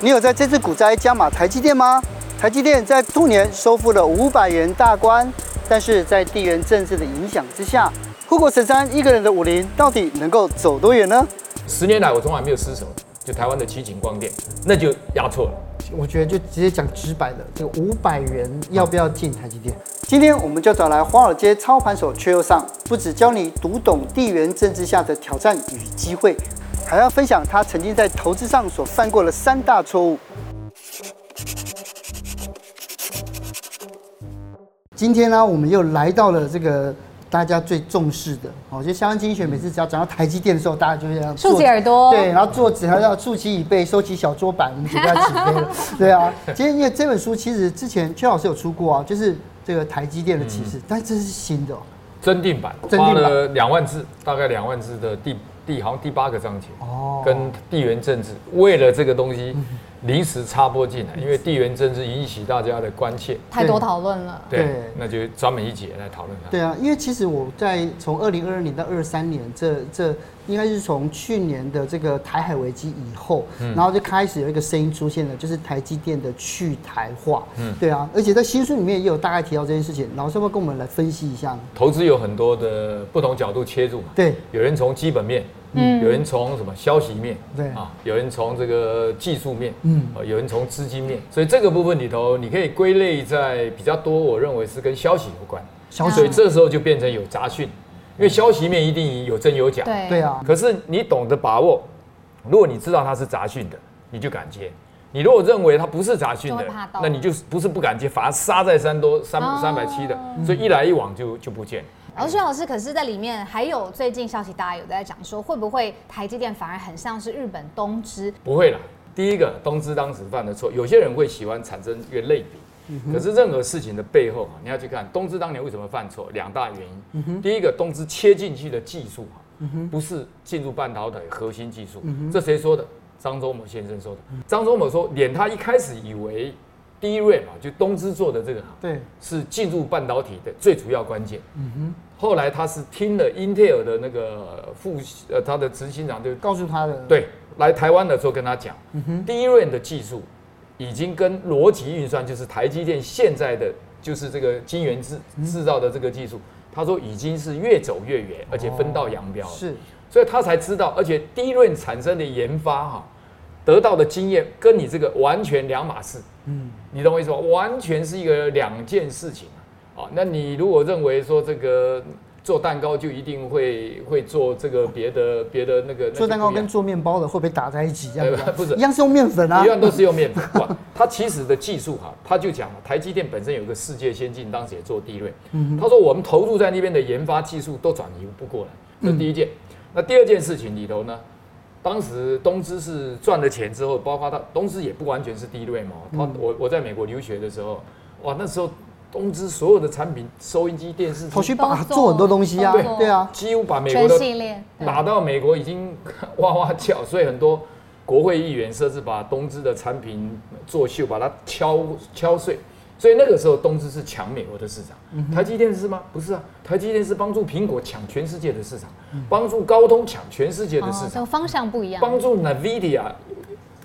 你有在这次股灾加码台积电吗？台积电在兔年收复了五百元大关，但是在地缘政治的影响之下，护国神山一个人的武林到底能够走多远呢？十年来我从来没有失手，就台湾的奇景光电，那就押错了。我觉得就直接讲直白的，这个五百元要不要进台积电？今天我们就找来华尔街操盘手阙又上，不只教你读懂地缘政治下的挑战与机会，还要分享他曾经在投资上所犯过的三大错误。今天呢，我们又来到了这个大家最重视的，我觉得相关经济学每次只要讲到台积电的时候，大家就会这样竖起耳朵，对，然后坐子还要竖起椅背，收起小桌板，我们准备要起飞了，对啊。今天因为这本书其实之前邱老师有出过啊，就是这个台积电的启示，但这是新的，增订版，花了两万字，大概两万字的第第好像第八个章节哦，跟地缘政治，为了这个东西。临时插播进来，因为地缘政治引起大家的关切，太多讨论了。对，对那就专门一节来讨论它。对啊，因为其实我在从二零二二年到二三年，这这应该是从去年的这个台海危机以后，嗯、然后就开始有一个声音出现了，就是台积电的去台化。嗯，对啊，而且在新书里面也有大概提到这件事情。老师要不要跟我们来分析一下？投资有很多的不同角度切入嘛。对，有人从基本面。嗯，有人从什么消息面，对。啊，有人从这个技术面，嗯，有人从资金面，所以这个部分里头，你可以归类在比较多，我认为是跟消息有关，消息，所以这时候就变成有杂讯，因为消息面一定有真有假，对。对啊，可是你懂得把握，如果你知道它是杂讯的，你就敢接；你如果认为它不是杂讯的，那你就不是不敢接，反而杀在三多三三百七的，所以一来一往就就不见。然后孙老师，可是在里面还有最近消息，大家有在讲说，会不会台积电反而很像是日本东芝？不会啦，第一个东芝当时犯的错，有些人会喜欢产生一个类比，可是任何事情的背后你要去看东芝当年为什么犯错，两大原因。第一个，东芝切进去的技术不是进入半导体核心技术，这谁说的？张忠谋先生说的。张忠谋说，连他一开始以为。DRAM 嘛，就东芝做的这个，对，是进入半导体的最主要关键。嗯哼。后来他是听了英特尔的那个副呃，他的执行长就告诉他的，对，来台湾的时候跟他讲，嗯哼，DRAM 的技术已经跟逻辑运算，就是台积电现在的就是这个晶圆制制造的这个技术，他说已经是越走越远，而且分道扬镳了。是，所以他才知道，而且 DRAM 产生的研发哈。得到的经验跟你这个完全两码事，嗯，你懂我意思吗？完全是一个两件事情啊。那你如果认为说这个做蛋糕就一定会会做这个别的别的那个，做蛋糕跟做面包的会不会打在一起？这样不是一样是用面粉啊？一样都是用面粉。哇，他其实的技术哈，他就讲了，台积电本身有一个世界先进，当时也做 DRAM。他说我们投入在那边的研发技术都转移不过来，这第一件。那第二件事情里头呢？当时东芝是赚了钱之后，包括他东芝也不完全是 DRAM 嘛。他我我在美国留学的时候，哇，那时候东芝所有的产品，收音机、电视机，跑去把做很多东西啊，对对啊，几乎把美国的打到美国已经 哇哇叫，所以很多国会议员甚至把东芝的产品作秀，把它敲敲碎。所以那个时候，东芝是抢美国的市场，台积电是吗？不是啊，台积电是帮助苹果抢全世界的市场，帮助高通抢全世界的市场，这个方向不一样。帮助 NVIDIA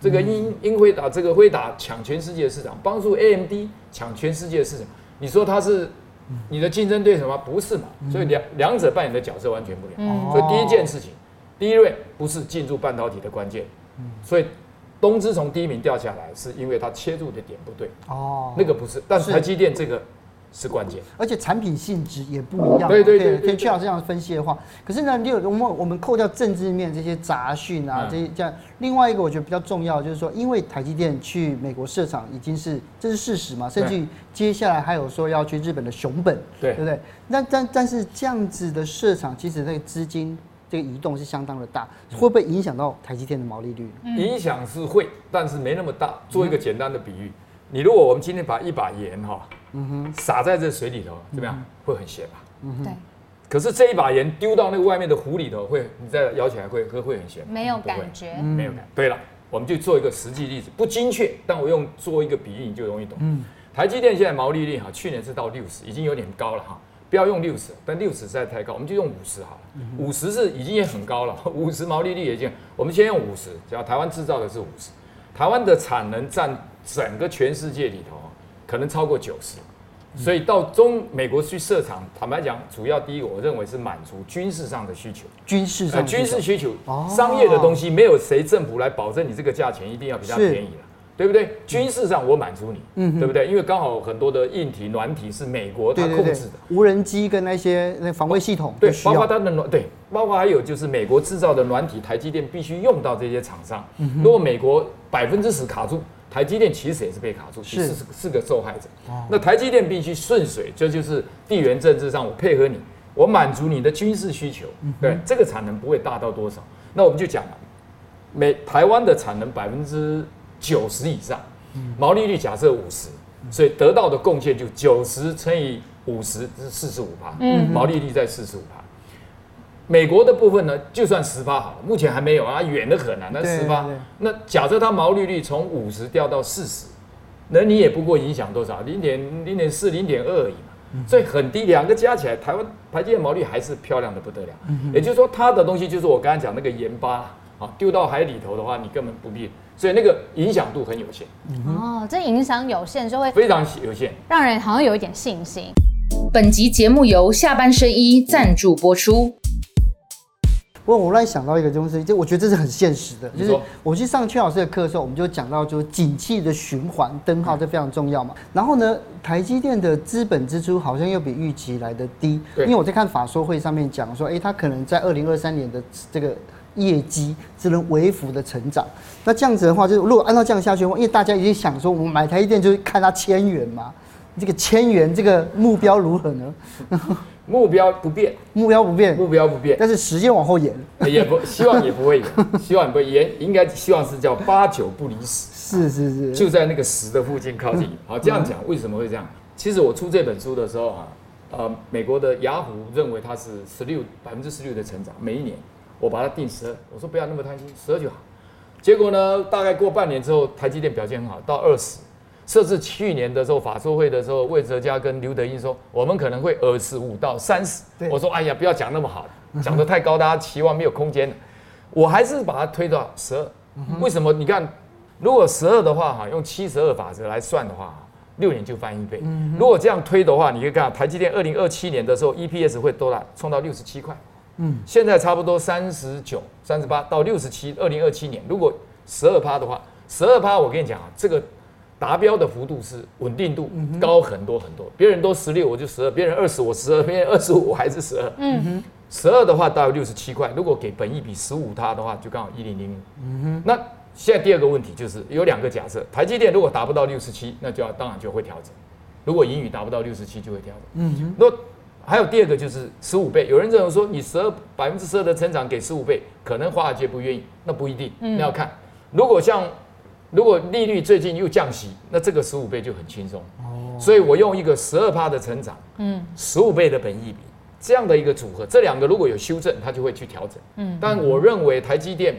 这个英英辉达这个辉达抢全世界的市场，帮助 AMD 抢全世界的市场。你说它是你的竞争对手吗？不是嘛？所以两两者扮演的角色完全不一样。所以第一件事情，DRAM 不是进入半导体的关键，所以。东芝从第一名掉下来，是因为它切入的点不对。哦，那个不是，但是。台积电这个是关键，而且产品性质也不一样。对对对，跟阙老师这样分析的话，可是呢，你有我们我们扣掉政治面这些杂讯啊，这些这样，另外一个我觉得比较重要就是说，因为台积电去美国设厂已经是这是事实嘛，甚至于接下来还有说要去日本的熊本，对。对不对？那但但是这样子的设厂，其实那个资金。这个移动是相当的大，会不会影响到台积电的毛利率？影响是会，但是没那么大。做一个简单的比喻，你如果我们今天把一把盐哈，嗯哼，撒在这水里头，怎么样？会很咸吧？嗯哼，对。可是这一把盐丢到那个外面的湖里头，会你再舀起来会会会很咸？没有感觉，没有感。对了，我们就做一个实际例子，不精确，但我用做一个比喻，你就容易懂。嗯，台积电现在毛利率哈，去年是到六十，已经有点高了哈。不要用六十，但六十实在太高，我们就用五十好了。五十是已经也很高了，五十毛利率也已经。我们先用五十，只要台湾制造的是五十，台湾的产能占整个全世界里头可能超过九十。所以到中美国去设厂，坦白讲，主要第一个，我认为是满足军事上的需求。军事上，军事需求，商业的东西没有谁政府来保证你这个价钱一定要比较便宜了，对不对？军事上我满足你，嗯，对不对？因为刚好很多的硬体、软体是美国它控制的，无人机跟那些那防卫系统，对，包括它的软，对，包括还有就是美国制造的软体，台积电必须用到这些厂商。如果美国百分之十卡住。台积电其实也是被卡住，其实是是个受害者。那台积电必须顺水，这就是地缘政治上我配合你，我满足你的军事需求。对，这个产能不会大到多少。那我们就讲了，美台湾的产能百分之九十以上，毛利率假设五十，所以得到的贡献就九十乘以五十是四十五趴，毛利率在四十五趴。美国的部分呢，就算十趴好了，目前还没有啊，远的很难。那十趴，那假设它毛利率从五十掉到四十，那你也不过影响多少？零点零点四、零点二而已嘛，所以很低。两个加起来，台湾台积电毛利还是漂亮的不得了。也就是说，它的东西就是我刚才讲那个盐巴啊，丢到海里头的话，你根本不必，所以那个影响度很有限。哦，这影响有限就会非常有限，让人好像有一点信心。本集节目由下半身衣赞助播出。我我突然想到一个东西，就我觉得这是很现实的，就是我去上邱老师的课的时候，我们就讲到，就是景气的循环灯号这非常重要嘛。然后呢，台积电的资本支出好像又比预期来的低，因为我在看法说会上面讲说，哎，它可能在二零二三年的这个业绩只能微幅的成长。那这样子的话，就是如果按照这样下去的话，因为大家已经想说，我们买台积电就是看它千元嘛，这个千元这个目标如何呢？目标不变，目标不变，目标不变，但是时间往后延，也不希望也不会延，希望也不会延，应该希望是叫八九不离十，是是是，就在那个十的附近靠近。好，这样讲为什么会这样？其实我出这本书的时候啊，呃，美国的雅虎认为它是十六百分之十六的成长，每一年，我把它定十二，我说不要那么贪心，十二就好。结果呢，大概过半年之后，台积电表现很好，到二十。甚至去年的时候，法说会的时候，魏哲家跟刘德英说，我们可能会二十五到三十。我说，哎呀，不要讲那么好，讲得太高，大家期望没有空间了。我还是把它推到十二。为什么？你看，如果十二的话，哈，用七十二法则来算的话，六年就翻一倍。如果这样推的话，你可以看台积电二零二七年的时候，EPS 会多大？冲到六十七块。嗯，现在差不多三十九、三十八到六十七。二零二七年，如果十二趴的话，十二趴，我跟你讲啊，这个。达标的幅度是稳定度高很多很多，别人都十六我就十二，别人二十我十二，别人二十五我还是十二。嗯哼，十二的话大概六十七块，如果给本益比十五它的话，就刚好一零零五。嗯哼，那现在第二个问题就是有两个假设，台积电如果达不到六十七，那就要当然就会调整；如果盈余达不到六十七，就会调整。嗯哼，那还有第二个就是十五倍，有人认为说你十二百分之十二的成长给十五倍，可能华尔街不愿意，那不一定，那要看。如果像如果利率最近又降息，那这个十五倍就很轻松。哦，所以我用一个十二趴的成长，嗯，十五倍的本益比这样的一个组合，这两个如果有修正，它就会去调整。嗯，但我认为台积电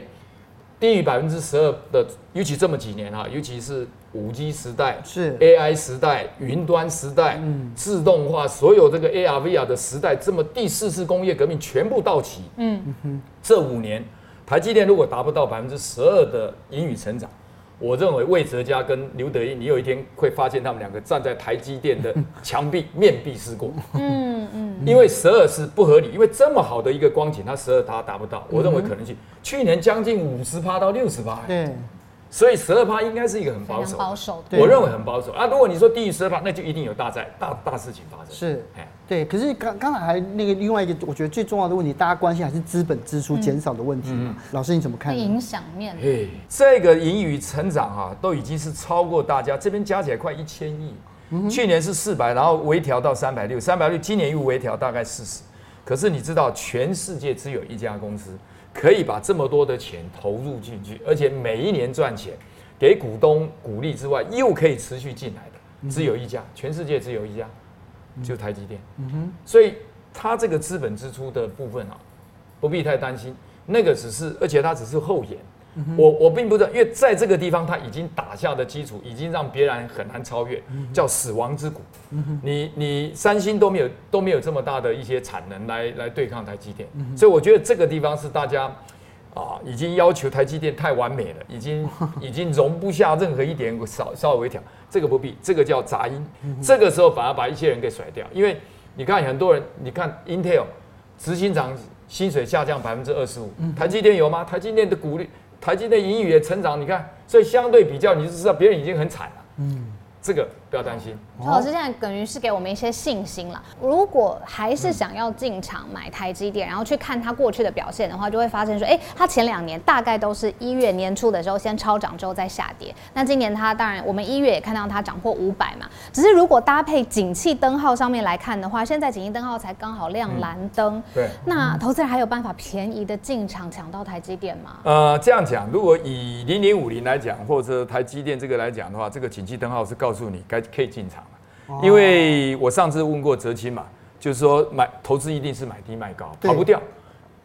低于百分之十二的，尤其这么几年哈，尤其是五 G 时代，是 AI 时代、云端时代、嗯，自动化，所有这个 AR、VR 的时代，这么第四次工业革命全部到齐。嗯哼，这五年台积电如果达不到百分之十二的盈余成长。我认为魏哲家跟刘德音，你有一天会发现他们两个站在台积电的墙壁，面壁思过。嗯嗯，因为十二是不合理，因为这么好的一个光景，它十二它达不到。我认为可能性，去年将近五十趴到六十趴。对。所以十二趴应该是一个很保守，保守，我认为很保守啊。如果你说低于十二趴，那就一定有大灾大大事情发生。是，对。可是刚刚才还那个另外一个，我觉得最重要的问题，大家关心还是资本支出减少的问题嘛。老师你怎么看？影响面。哎，这个盈余成长啊，都已经是超过大家这边加起来快一千亿。去年是四百，然后微调到三百六，三百六，今年又微调大概四十。可是你知道，全世界只有一家公司。可以把这么多的钱投入进去，而且每一年赚钱，给股东鼓励之外，又可以持续进来的，只有一家，全世界只有一家，就台积电。嗯哼，所以它这个资本支出的部分啊，不必太担心，那个只是，而且它只是后延。我我并不知道，因为在这个地方，他已经打下的基础，已经让别人很难超越，叫死亡之谷。你你三星都没有都没有这么大的一些产能来来对抗台积电，所以我觉得这个地方是大家啊，已经要求台积电太完美了，已经 已经容不下任何一点稍稍微微调，这个不必，这个叫杂音。这个时候反而把一些人给甩掉，因为你看很多人，你看 Intel 执行长薪水下降百分之二十五，台积电有吗？台积电的股利，台积电盈余也成长，你看，所以相对比较，你就知道别人已经很惨了。嗯。这个不要担心，邱老师现在等于是给我们一些信心了。如果还是想要进场买台积电，然后去看它过去的表现的话，就会发现说，哎，它前两年大概都是一月年初的时候先超涨之后再下跌。那今年它当然，我们一月也看到它涨破五百嘛。只是如果搭配景气灯号上面来看的话，现在景气灯号才刚好亮蓝灯。嗯、对。那投资人还有办法便宜的进场抢到台积电吗？呃，这样讲，如果以零零五零来讲，或者台积电这个来讲的话，这个景气灯号是。告诉你该可以进场了，因为我上次问过泽清嘛，就是说买投资一定是买低卖高，跑不掉，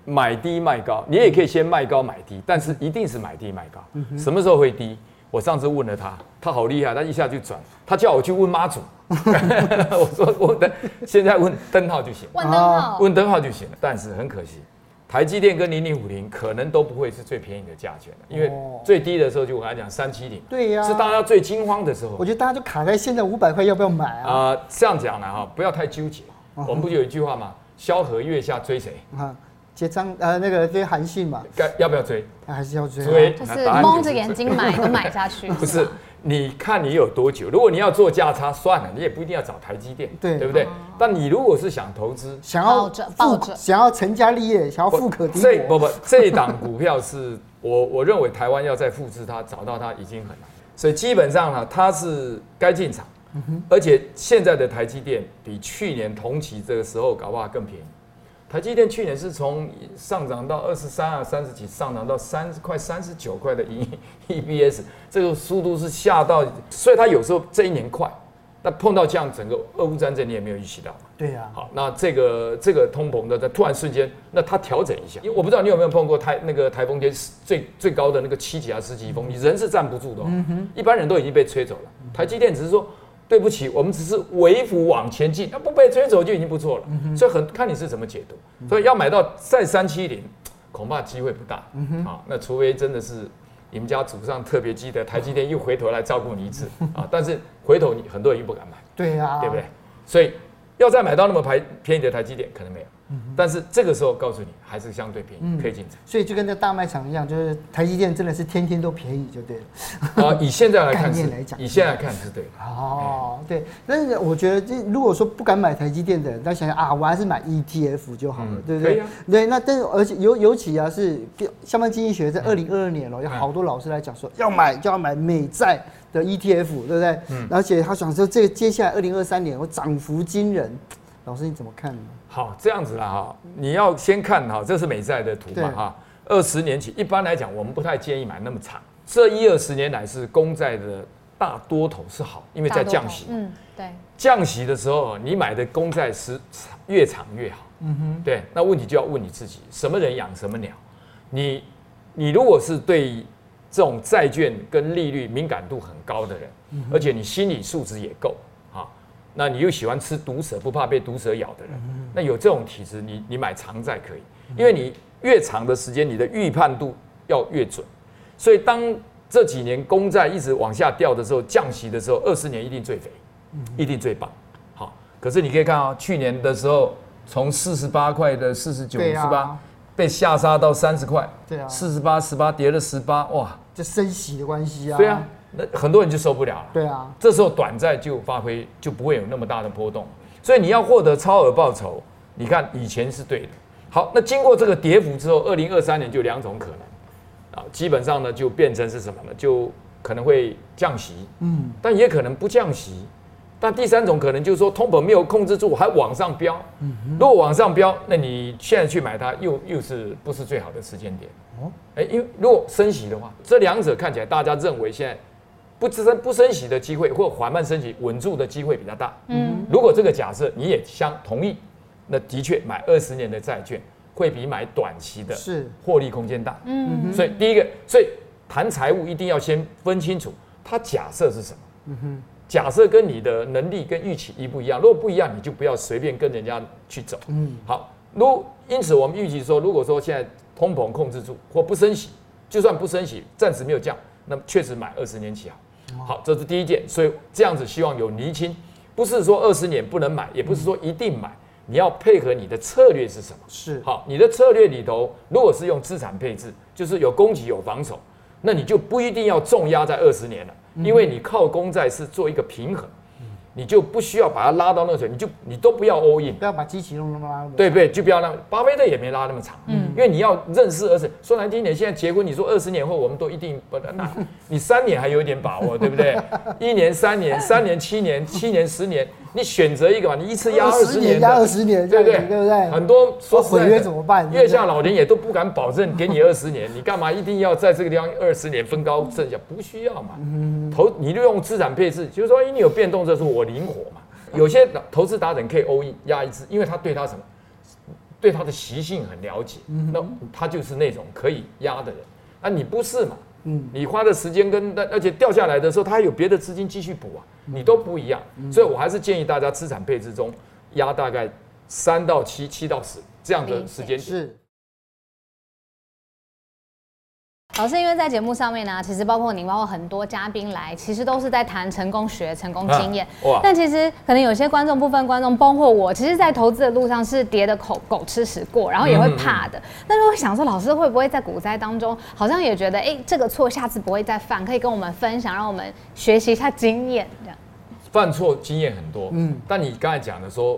买低卖高，你也可以先卖高买低，但是一定是买低卖高。什么时候会低？我上次问了他，他好厉害，他一下就转，他叫我去问妈祖，我说我等现在问灯号就行，问灯号，问灯号就行了，但是很可惜。台积电跟零零五零可能都不会是最便宜的价钱，因为最低的时候就我刚才讲三七零，对呀，是大家最惊慌的时候。我觉得大家就卡在现在五百块要不要买啊？啊，这样讲了哈，不要太纠结。我们不就有一句话吗？萧何月下追谁？啊，结账呃那个追韩信嘛。该要不要追？还是要追。追就是蒙着眼睛买都买下去。不是。你看你有多久？如果你要做价差，算了，你也不一定要找台积电，对对不对？但你如果是想投资，想要抱着，想要成家立业，想要富可敌国，不不，这档股票是我我认为台湾要再复制它，找到它已经很难。所以基本上呢，它是该进场，而且现在的台积电比去年同期这个时候搞不好更便宜。台积电去年是从上涨到二十三啊三十几，上涨到三十块三十九块的 EPS，这个速度是下到，所以它有时候这一年快，但碰到这样整个俄乌战争你也没有预期到。对呀、啊。好，那这个这个通膨的在突然瞬间，那它调整一下，因为我不知道你有没有碰过台那个台风天最最高的那个七级啊十级风，你人是站不住的、哦，嗯、哼一般人都已经被吹走了。台积电只是说。对不起，我们只是微幅往前进，那不被追走就已经不错了。嗯、所以很看你是怎么解读。嗯、所以要买到再三七零，恐怕机会不大。啊，那除非真的是你们家祖上特别积德台积电又回头来照顾你一次、嗯、啊，但是回头你很多人又不敢买。对呀、啊，对不对？所以要再买到那么排便宜的台积电，可能没有。但是这个时候告诉你，还是相对便宜，可以进场。所以就跟那大卖场一样，就是台积电真的是天天都便宜，就对了。啊，以现在来看，以现在来看是对的。哦，对。但是我觉得，这如果说不敢买台积电的人，他想想啊，我还是买 ETF 就好了，对不对？对。那但是而且尤尤其啊，是下半经济学在二零二二年了，有好多老师来讲说，要买就要买美债的 ETF，对不对？嗯。而且他想说，这接下来二零二三年我涨幅惊人。老师你怎么看呢？好，这样子啦哈，你要先看哈，这是美债的图嘛哈。二十年起，一般来讲，我们不太建议买那么长。这一二十年来是公债的大多头是好，因为在降息。嗯，对。降息的时候，你买的公债是越长越好。嗯哼。对，那问题就要问你自己，什么人养什么鸟？你你如果是对这种债券跟利率敏感度很高的人，而且你心理素质也够。那你又喜欢吃毒蛇，不怕被毒蛇咬的人，那有这种体质，你你买长债可以，因为你越长的时间，你的预判度要越准。所以当这几年公债一直往下掉的时候，降息的时候，二十年一定最肥，一定最棒。好，可是你可以看啊，去年的时候从四十八块的四十九、十八被下杀到三十块，对啊，四十八、十八跌了十八，哇，这升息的关系啊，对啊。那很多人就受不了了。对啊，这时候短债就发挥，就不会有那么大的波动。所以你要获得超额报酬，你看以前是对的。好，那经过这个跌幅之后，二零二三年就两种可能啊，基本上呢就变成是什么呢？就可能会降息，嗯，但也可能不降息。但第三种可能就是说通膨没有控制住，还往上飙。嗯，如果往上飙，那你现在去买它，又又是不是最好的时间点？哦，哎，因为如果升息的话，这两者看起来大家认为现在。不升不升息的机会，或缓慢升息稳住的机会比较大。嗯，如果这个假设你也相同意，那的确买二十年的债券会比买短期的是获利空间大。嗯，所以第一个，所以谈财务一定要先分清楚，它假设是什么。嗯哼，假设跟你的能力跟预期一不一样，如果不一样，你就不要随便跟人家去走。嗯，好，如因此我们预计说，如果说现在通膨控制住或不升息，就算不升息，暂时没有降，那么确实买二十年期好。好，这是第一件，所以这样子希望有厘清，不是说二十年不能买，也不是说一定买，你要配合你的策略是什么？是好，你的策略里头，如果是用资产配置，就是有攻击有防守，那你就不一定要重压在二十年了，因为你靠公债是做一个平衡。你就不需要把它拉到那个水，你就你都不要 all in，不要把机器弄那么拉。对不对？就不要让巴菲特也没拉那么长，嗯，因为你要认识二十，说难听点，现在结婚，你说二十年后我们都一定不能拿，你三年还有一点把握，对不对？一年、三年、三年、七年、七年、十年。你选择一个嘛，你一次压二十年，压二十年，对不对？对不对？很多说毁约怎么办？月下老人也都不敢保证给你二十年，你干嘛一定要在这个地方二十年分高剩下？不需要嘛。投你就用资产配置，就是说，因为你有变动的时候，我灵活嘛。有些投资达人可以 in 压一次，因为他对他什么，对他的习性很了解，那他就是那种可以压的人。啊，你不是嘛？嗯，你花的时间跟那，而且掉下来的时候，他还有别的资金继续补啊，你都不一样，所以我还是建议大家资产配置中压大概三到七、七到十这样的时间是。老师，因为在节目上面呢，其实包括您，包括很多嘉宾来，其实都是在谈成功学、成功经验。哇！但其实可能有些观众，部分观众，包括我，其实，在投资的路上是跌的口狗吃屎过，然后也会怕的。但是我想说，老师会不会在股灾当中，好像也觉得，哎，这个错下次不会再犯，可以跟我们分享，让我们学习一下经验，这样。犯错经验很多，嗯，但你刚才讲的说。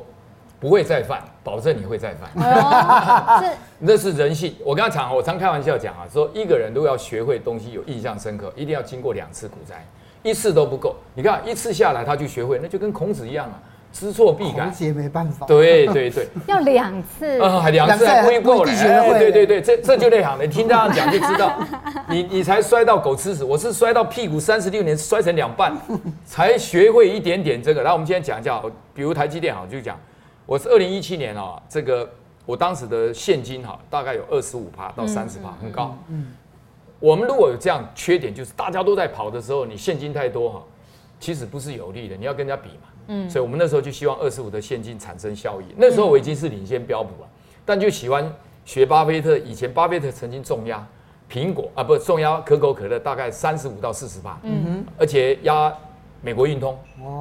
不会再犯，保证你会再犯。哦、那是人性。我刚才讲，我常开玩笑讲啊，说一个人如果要学会东西有印象深刻，一定要经过两次股灾，一次都不够。你看一次下来他就学会，那就跟孔子一样啊，知错必改。孔子也没办法。对对对。要两次。啊，两次还不够嘞。哎，对对对，这这就内行了。你听这样讲就知道，你你才摔到狗吃屎，我是摔到屁股三十六年摔成两半，才学会一点点这个。来，我们今天讲一下，比如台积电好，就讲。我是二零一七年啊，这个我当时的现金哈，大概有二十五趴到三十趴，很高。嗯，我们如果有这样缺点，就是大家都在跑的时候，你现金太多哈，其实不是有利的，你要跟人家比嘛。嗯，所以我们那时候就希望二十五的现金产生效益。那时候我已经是领先标普了，但就喜欢学巴菲特。以前巴菲特曾经重压苹果啊，不重压可口可乐，大概三十五到四十趴。嗯哼，而且压。美国运通，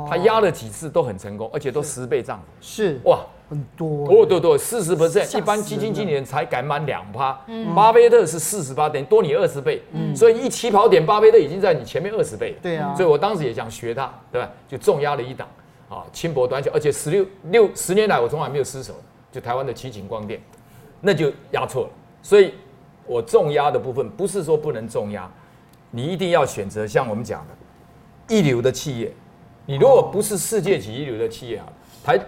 他压了几次都很成功，而且都十倍涨幅。是哇，很多哦，对对四十 percent，一般基金经理人才敢满两趴，巴菲特是四十八，等于多你二十倍。所以一起跑点，巴菲特已经在你前面二十倍。对啊，所以我当时也想学他，对吧？就重压了一档啊，轻薄短小，而且十六六十年来我从来没有失手，就台湾的奇景光电，那就压错了。所以我重压的部分不是说不能重压，你一定要选择像我们讲的。一流的企业，你如果不是世界级一流的企业啊，台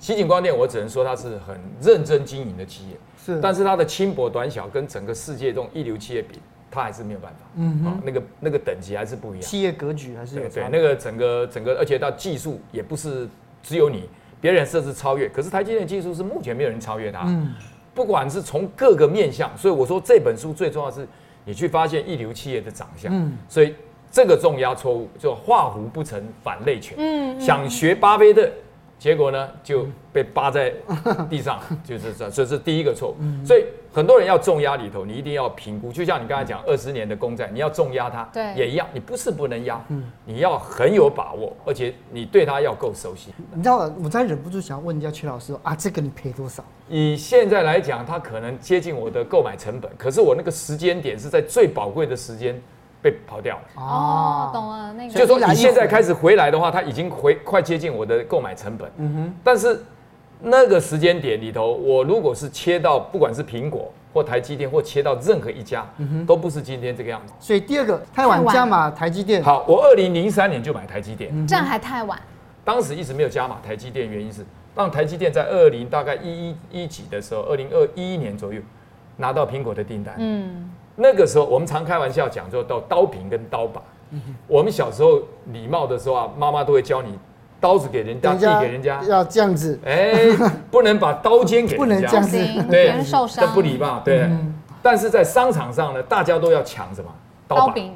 奇景光电，我只能说它是很认真经营的企业，是，但是它的轻薄短小跟整个世界这种一流企业比，它还是没有办法，嗯啊，那个那个等级还是不一样，企业格局还是有对，对，那个整个整个，而且到技术也不是只有你，别人设置超越，可是台积电技术是目前没有人超越它，嗯，不管是从各个面向，所以我说这本书最重要的是你去发现一流企业的长相，嗯，所以。这个重压错误，就画虎不成反类犬。嗯，想学巴菲特，结果呢就被扒在地上，就是这，这是第一个错误。所以很多人要重压里头，你一定要评估。就像你刚才讲，二十年的公债，你要重压它，对，也一样。你不是不能压，你要很有把握，而且你对它要够熟悉。你知道，我才忍不住想问一下曲老师啊，这个你赔多少？以现在来讲，它可能接近我的购买成本，可是我那个时间点是在最宝贵的时间。被跑掉了哦，懂了。那个就是说你现在开始回来的话，它已经回快接近我的购买成本。嗯哼。但是那个时间点里头，我如果是切到不管是苹果或台积电，或切到任何一家，嗯哼，都不是今天这个样子。所以第二个太晚加码台积电。好，我二零零三年就买台积电，这样还太晚。当时一直没有加码台积电，原因是让台积电在二零大概一一一几的时候，二零二一年左右拿到苹果的订单。嗯。那个时候，我们常开玩笑讲，说到刀柄跟刀把。我们小时候礼貌的时候啊，妈妈都会教你，刀子给人家，递给人家，要这样子。哎，不能把刀尖给人家，不能这样子，对，受伤，这不礼貌。对。但是在商场上呢，大家都要抢什么？刀柄。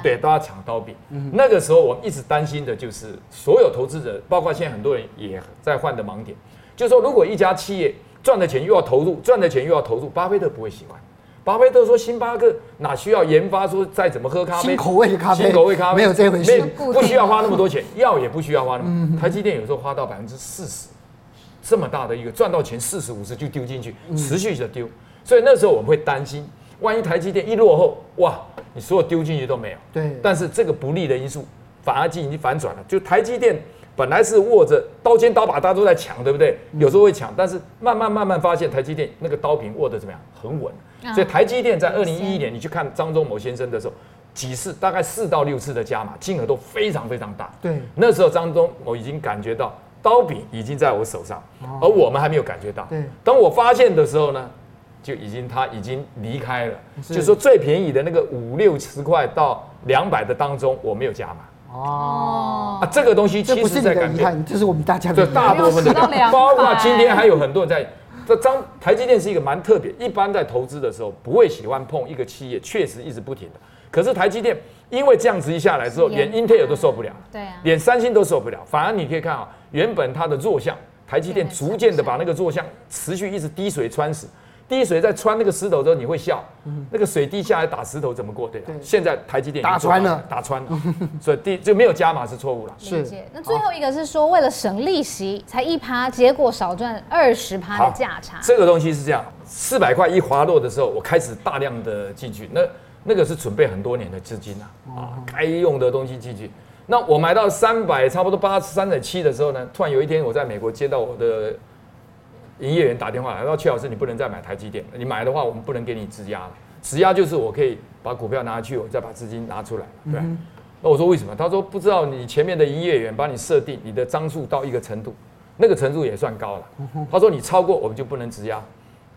对，都要抢刀柄。那个时候，我们一直担心的就是，所有投资者，包括现在很多人也在换的盲点，就是说，如果一家企业赚的钱又要投入，赚的钱又要投入，巴菲特不会喜欢。巴菲特说星巴克哪需要研发说再怎么喝咖啡，新口味的咖啡，新口味咖啡。没有这回事，不需要花那么多钱，药也不需要花那。台积电有时候花到百分之四十，这么大的一个赚到钱四十五十就丢进去，持续的丢，所以那时候我们会担心，万一台积电一落后，哇，你所有丢进去都没有。对，但是这个不利的因素反而进行反转了，就台积电。本来是握着刀尖刀把，大家都在抢，对不对？有时候会抢，但是慢慢慢慢发现台积电那个刀柄握得怎么样？很稳。所以台积电在二零一一年，你去看张忠谋先生的时候，几次大概四到六次的加码，金额都非常非常大。对，那时候张忠谋已经感觉到刀柄已经在我手上，而我们还没有感觉到。对，当我发现的时候呢，就已经他已经离开了。就是说最便宜的那个五六十块到两百的当中，我没有加码。哦，啊，这个东西其实在改变，这是我们大家的。对，大部分的，包括今天还有很多人在。这张台积电是一个蛮特别，一般在投资的时候不会喜欢碰一个企业，确实一直不停的。可是台积电因为这样子一下来之后，连 Intel 都受不了，对啊，连三星都受不了。反而你可以看啊，原本它的弱项，台积电逐渐的把那个弱项持续一直滴水穿石。滴水在穿那个石头之后，你会笑。那个水滴下来打石头怎么过？对，现在台积电打穿了，打穿了，所以第就没有加码是错误了。是。那最后一个是说，为了省利息才一趴，结果少赚二十趴的价差。这个东西是这样，四百块一滑落的时候，我开始大量的进去，那那个是准备很多年的资金啊，啊，该用的东西进去。那我买到三百，差不多八十三点七的时候呢，突然有一天我在美国接到我的。营业员打电话来，说：“阙老师，你不能再买台积电，你买的话，我们不能给你质押了。质押就是我可以把股票拿去，我再把资金拿出来。对，嗯、那我说为什么？他说不知道你前面的营业员帮你设定你的张数到一个程度，那个程度也算高了。他说你超过我们就不能质押。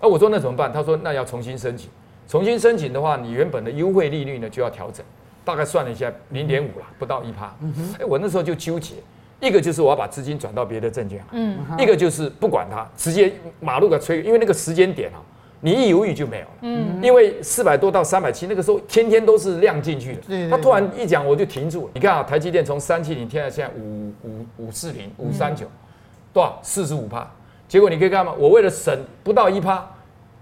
那我说那怎么办？他说那要重新申请，重新申请的话，你原本的优惠利率呢就要调整，大概算了一下，零点五了，不到一趴。哎、嗯欸，我那时候就纠结。”一个就是我要把资金转到别的证券，嗯，一个就是不管它，直接马路给吹，因为那个时间点啊，你一犹豫就没有了，嗯，因为四百多到三百七那个时候天天都是量进去的，他突然一讲我就停住了。你看啊，台积电从三七零天到现在五五五四零五三九，多少？四十五趴，结果你可以看吗？我为了省不到一趴，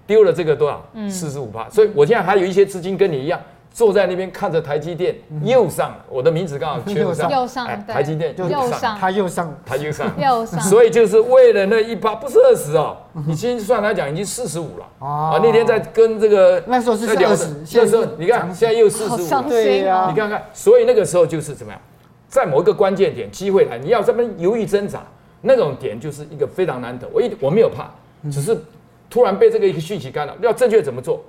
丢了这个多少？四十五趴，所以我现在还有一些资金跟你一样。坐在那边看着台积电又上，我的名字刚好缺上，又上，台积电。又上，它又上，它又上，又 上，所以就是为了那一趴，不是二十哦，你今天算来讲已经四十五了。啊。那天在跟这个那时候是二十，那时候你看现在又四十五，对呀，你看看，所以那个时候就是怎么样，在某一个关键点机会来，你要这么犹豫挣扎，那种点就是一个非常难得。我一我没有怕，只是突然被这个一个讯息干扰，要正确怎么做？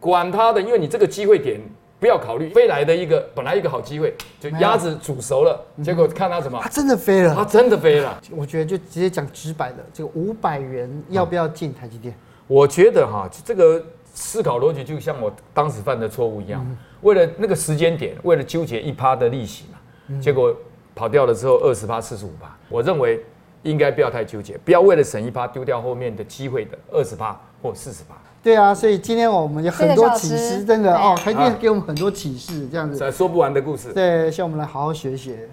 管他的，因为你这个机会点。不要考虑飞来的一个本来一个好机会，就鸭子煮熟了，结果看它什么？它真的飞了，它真的飞了。我觉得就直接讲直白的，这个五百元要不要进台积电？我觉得哈，这个思考逻辑就像我当时犯的错误一样，为了那个时间点，为了纠结一趴的利息嘛，结果跑掉了之后二十趴、四十五趴。我认为应该不要太纠结，不要为了省一趴丢掉后面的机会的二十趴或四十趴。对啊，所以今天我们有很多启示，真的哦，台积电给我们很多启示，这样子。说不完的故事。对，希望我们来好好学学。